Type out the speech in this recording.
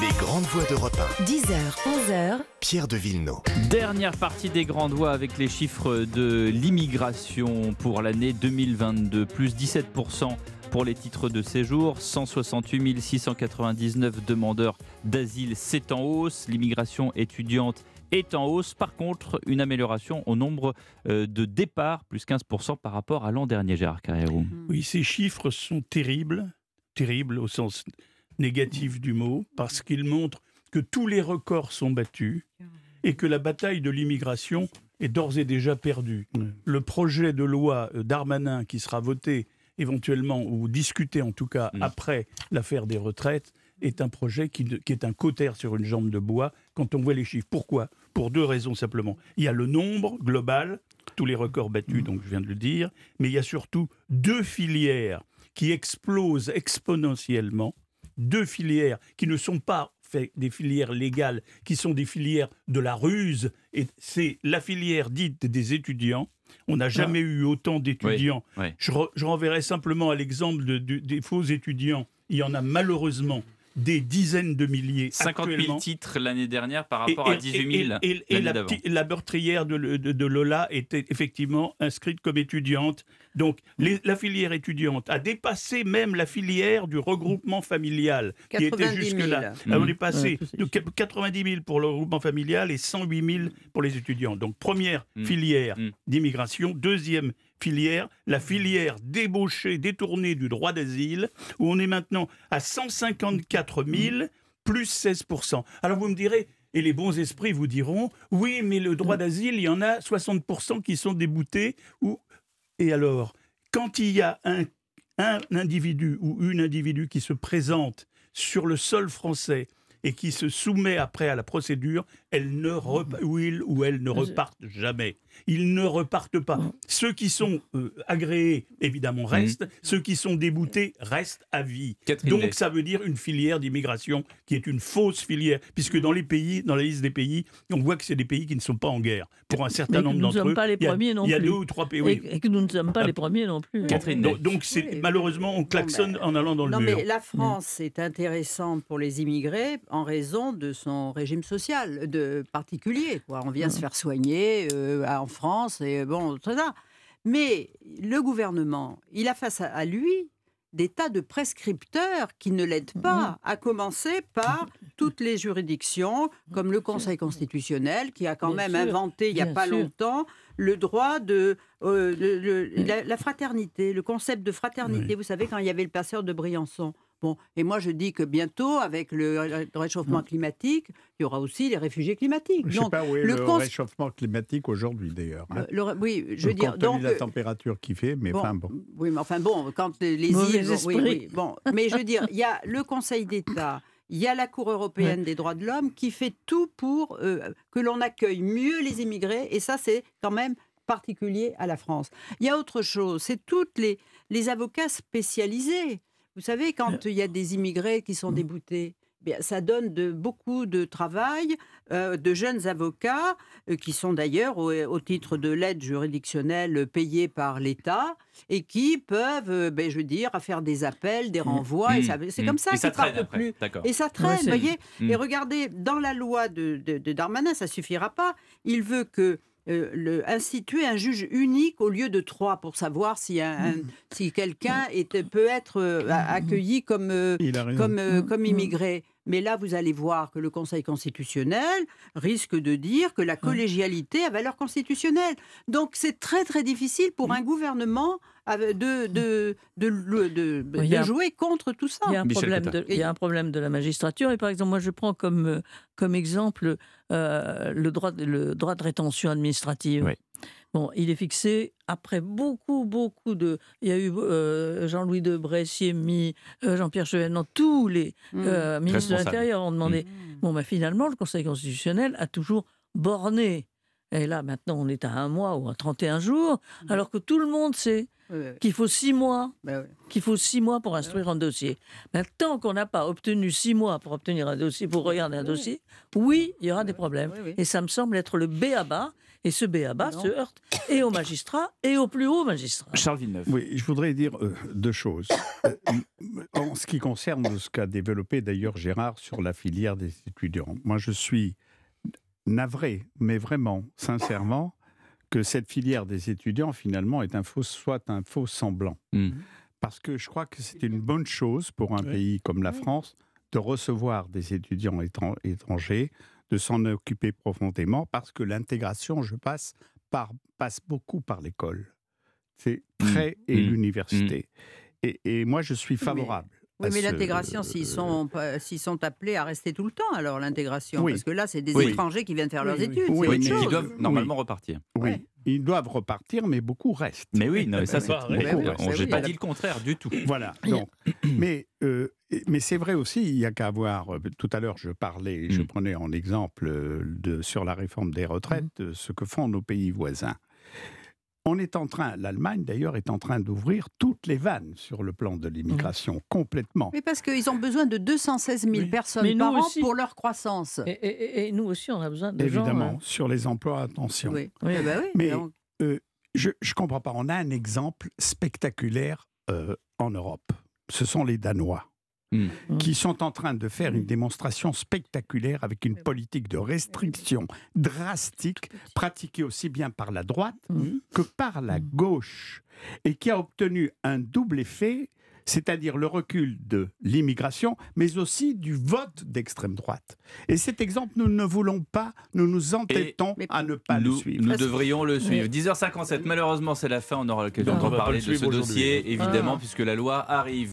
Les grandes voix d'Europe 10h, 11h, Pierre de Villeneuve. Dernière partie des grandes voix avec les chiffres de l'immigration pour l'année 2022. Plus 17% pour les titres de séjour, 168 699 demandeurs d'asile, c'est en hausse. L'immigration étudiante est en hausse. Par contre, une amélioration au nombre euh, de départs, plus 15% par rapport à l'an dernier, Gérard Carrérou. Oui, ces chiffres sont terribles, terribles au sens négatif du mot, parce qu'ils montrent que tous les records sont battus et que la bataille de l'immigration est d'ores et déjà perdue. Le projet de loi euh, d'Armanin qui sera voté éventuellement ou discuté en tout cas Mm. après l'affaire des retraites est un projet qui, est un cautère sur une jambe de bois quand on voit les chiffres. Pourquoi? Pour deux raisons simplement. Il y a le nombre global, tous les records battus, donc je viens de le dire, mais il y a surtout deux filières qui explosent exponentiellement, deux filières qui ne sont pas des filières légales, qui sont des filières de la ruse, et c'est la filière dite des étudiants. On n'a jamais eu autant d'étudiants. oui. Je, re- je renverrai simplement à l'exemple de- de- des faux étudiants. Il y en a malheureusement des dizaines de milliers 50 000 actuellement. titres l'année dernière par Et- rapport à et- 18 000 et- et- et l'année la, meurtrière de, le- de- de Lola était effectivement inscrite comme étudiante. Donc les- la filière étudiante a dépassé même la filière du regroupement familial qui était 90 000. jusque-là. Mhm. On est passé Ouais, tout de 90 000 pour le regroupement familial et 108 000 pour les étudiants. Donc première Mhm. filière Mhm. d'immigration, deuxième filière, la filière débauchée, détournée du droit d'asile, où on est maintenant à 154 000 plus 16 Alors vous me direz, et les bons esprits vous diront, oui, mais le droit d'asile, il y en a 60 qui sont déboutés. Ou... Et alors, quand il y a un, un individu ou une individu qui se présente sur le sol français et qui se soumet après à la procédure, elle ne rep- ou il ou elle ne repartent jamais. Ils ne repartent pas. Ceux qui sont euh, agréés, évidemment, restent. Ceux qui sont déboutés restent à vie. Catherine Day. Donc ça veut dire une filière d'immigration qui est une fausse filière, puisque dans les pays, dans la liste des pays, on voit que c'est des pays qui ne sont pas en guerre. Pour un certain Mais que nombre nous ne d'entre sommes eux, pas les premiers non il y a plus. deux ou trois pays. Oui. Et, et que nous ne sommes pas Ah. les premiers non plus. Catherine Donc, Day. donc c'est Oui. malheureusement on klaxonne ben, en allant dans le Non, mur. mais la France est intéressante pour les immigrés en raison de son régime social de particulier. quoi. On vient se faire soigner euh, en France et bon, tout ça. Mais le gouvernement, il a face à, lui des tas de prescripteurs qui ne l'aident pas, à commencer par toutes les juridictions, comme le Conseil constitutionnel, qui a quand Bien même sûr, inventé il n'y a pas sûr. longtemps le droit de euh, le- le- la, la fraternité, le concept de fraternité. Oui. Vous savez, quand il y avait le passeur de Briançon. Bon, et moi je dis que bientôt, avec le ré- réchauffement climatique, il y aura aussi les réfugiés climatiques. Je ne sais pas où est le le, cons- réchauffement climatique aujourd'hui d'ailleurs. hein. euh, oui, je veux dire, donc la euh, température qu'il fait, mais Bon, enfin bon. Oui, mais enfin bon, quand les, îles. bon, oui, oui, bon. Mais je veux dire, il y a le Conseil d'État, il y a la Cour européenne des droits de l'homme qui fait tout pour euh, que l'on accueille mieux les immigrés. Et ça, c'est quand même particulier à la France. Il y a autre chose, c'est toutes les, les avocats spécialisés. Vous savez, quand il y a des immigrés qui sont déboutés, bien, ça donne de, beaucoup de travail, euh, de jeunes avocats, euh, qui sont d'ailleurs au, au titre de l'aide juridictionnelle euh, payée par l'État, et qui peuvent, euh, ben, je veux dire, faire des appels, des renvois, et Mmh, ça- c'est mmh. comme ça ça qu'ils partent plus. Et ça traîne, vous voyez. Mm. Et regardez, dans la loi de, de, de Darmanin, ça suffira pas. Il veut que euh, le, instituer un juge unique au lieu de trois pour savoir si, un, si quelqu'un peut être euh, accueilli comme, euh, comme, euh, Mm, comme mm. immigré. Mais là, vous allez voir que le Conseil constitutionnel risque de dire que la collégialité a valeur constitutionnelle. Donc c'est très très difficile pour un gouvernement de, de, de, de, de- Oui, il y de a- jouer contre tout ça. Il y, a un problème de, il y a un problème de la magistrature. Et par exemple, moi, je prends comme, euh, comme exemple euh, le, droit, de- le droit de rétention administrative. Oui. Bon, il est fixé après beaucoup, beaucoup de. Il y a eu euh, Jean-Louis Debré, Siemi, euh, Jean-Pierre Chevènement, tous les Mm. euh, ministres de l'Intérieur ont demandé. Mm. Bon, ben, finalement, le Conseil constitutionnel a toujours borné Et là, maintenant, on est à un mois ou à 31 jours, alors que tout le monde sait Oui, oui, oui. qu'il faut six mois, oui. qu'il faut six mois pour instruire un dossier. Maintenant, tant qu'on n'a pas obtenu six mois pour obtenir un dossier, pour regarder un dossier, oui, il y aura des problèmes. Oui, oui. Et ça me semble être le B à bas. Et ce B à bas Non. se heurte et aux magistrats et aux plus hauts magistrats. Charles Villeneuve. Oui, je voudrais dire euh, deux choses. Euh, en ce qui concerne ce qu'a développé d'ailleurs Gérard sur la filière des étudiants, moi je suis navré, mais vraiment, sincèrement, que cette filière des étudiants finalement est un faux, soit un faux semblant. Mm. Parce que je crois que c'est une bonne chose pour un pays comme la France de recevoir des étudiants étran- étrangers, de s'en occuper profondément, parce que l'intégration, je passe, par, passe beaucoup par l'école. C'est très et Mm. l'université. Et, et moi, je suis favorable. Oui, à mais ce- l'intégration, s'ils sont, pas- s'ils sont appelés à rester tout le temps, alors l'intégration, Oui. parce que là, c'est des Oui. étrangers qui viennent faire leurs Oui, oui. études. Oui, Oui, mais chose. qui doivent normalement repartir. Oui, Ouais. ils doivent repartir, mais beaucoup restent. Mais oui, non, mais ça c'est. mais oui, on- bah, J'ai oui, pas a- dit le contraire du tout. Voilà. Donc, mais euh, mais c'est vrai aussi, il y a qu'à voir. euh, Tout à l'heure, je parlais, je Mm. prenais en exemple euh, de, sur la réforme des retraites euh, ce que font nos pays voisins. On est en train, l'Allemagne d'ailleurs est en train d'ouvrir toutes les vannes sur le plan de l'immigration, complètement. Mais parce qu'ils ont besoin de 216 000 Oui. personnes Mais par an aussi. pour leur croissance. Et, et- et- et nous aussi, on a besoin de gens, Évidemment, hein. sur les emplois, attention. Oui. Oui. Eh ben oui, Mais- donc, Je ne comprends pas. On a un exemple spectaculaire euh, en Europe. Ce sont les Danois. Mm. qui sont en train de faire une démonstration spectaculaire avec une politique de restriction drastique pratiquée aussi bien par la droite Mhm. que par la gauche et qui a obtenu un double effet, c'est-à-dire le recul de l'immigration, mais aussi du vote d'extrême droite. Et cet exemple, nous ne voulons pas, nous nous entêtons à ne pas le suivre. nous devrions le suivre. 10h57, malheureusement c'est la fin, on aura l'occasion Non, de on va pas reparler le de ce dossier, évidemment, Ah. puisque la loi arrive.